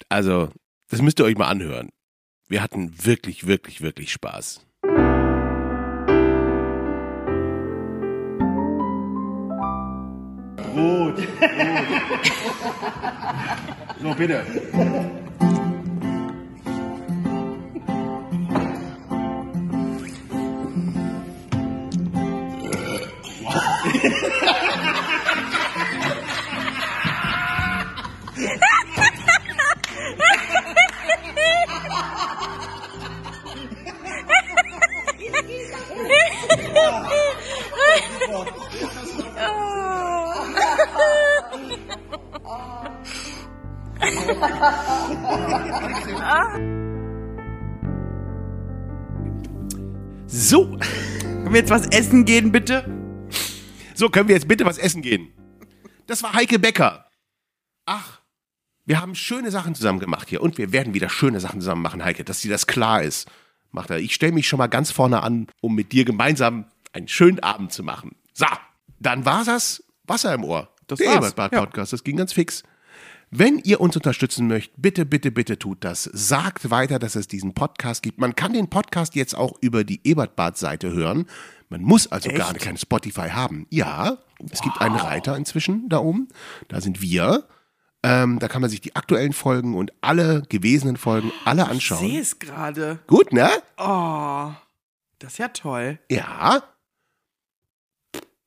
Also, das müsst ihr euch mal anhören. Wir hatten wirklich, wirklich, wirklich Spaß. Gut, gut. So, bitte.
Jetzt was essen gehen, bitte?
so können wir jetzt bitte was essen gehen. Das war Heike Becker. Ach, wir haben schöne Sachen zusammen gemacht hier und wir werden wieder schöne Sachen zusammen machen, Heike, dass dir das klar ist. Macht er. Ich stelle mich schon mal ganz vorne an, um mit dir gemeinsam einen schönen Abend zu machen. So, dann war das Wasser im Ohr.
Das
Der
war's,
Ebertbad
ja.
Podcast, das ging ganz fix. Wenn ihr uns unterstützen möchtet, bitte, bitte, bitte tut das. Sagt weiter, dass es diesen Podcast gibt. Man kann den Podcast jetzt auch über die Ebertbad-Seite hören. Man muss also gar
Echt?
kein Spotify haben. Ja, es gibt einen Reiter inzwischen da oben. Da sind wir. Ähm, da kann man sich die aktuellen Folgen und alle gewesenen Folgen alle
Ich sehe
anschauen.
es gerade.
Gut, ne?
Oh, das ist ja toll.
Ja.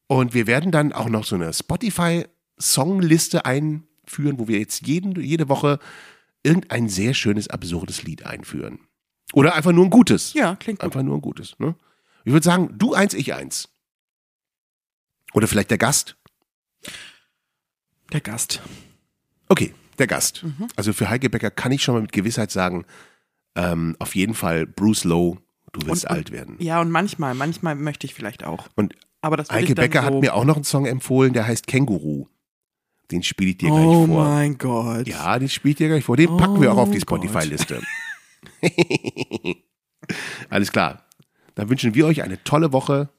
Und wir werden dann auch noch so eine Spotify-Songliste einführen, wo wir jetzt jeden, jede Woche irgendein sehr schönes, absurdes Lied einführen. Oder einfach nur ein gutes.
Ja, klingt gut.
Einfach nur ein gutes. Ne? Ich würde sagen, du eins, ich eins. Oder vielleicht der Gast.
Der Gast.
Okay, der Gast.
Mhm.
Also für Heike Becker kann ich schon mal mit Gewissheit sagen, ähm, auf jeden Fall Bruce Lowe, du wirst
Und-
alt werden.
Ja, und manchmal, manchmal möchte ich vielleicht auch.
Und
Aber das
Heike Becker
so
hat mir auch noch einen Song empfohlen, der heißt Känguru. Den spiele ich dir
Oh
gleich vor.
mein Gott.
Ja, den spiele ich dir gleich vor. Den packen wir auch auf die
Oh.
Spotify-Liste. Alles klar. Dann wünschen wir euch eine tolle Woche.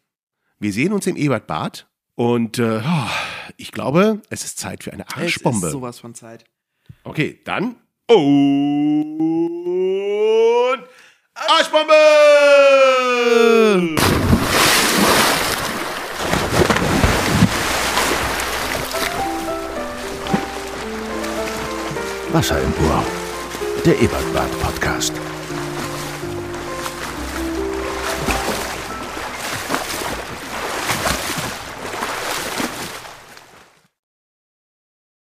Wir sehen uns im Ebertbad. Und äh, oh, ich glaube, es ist Zeit für eine
Es
Arschbombe.
ist sowas von Zeit.
Okay, dann. Und. Arschbombe!
Wasser im Ohr. Der Ebertbad Podcast.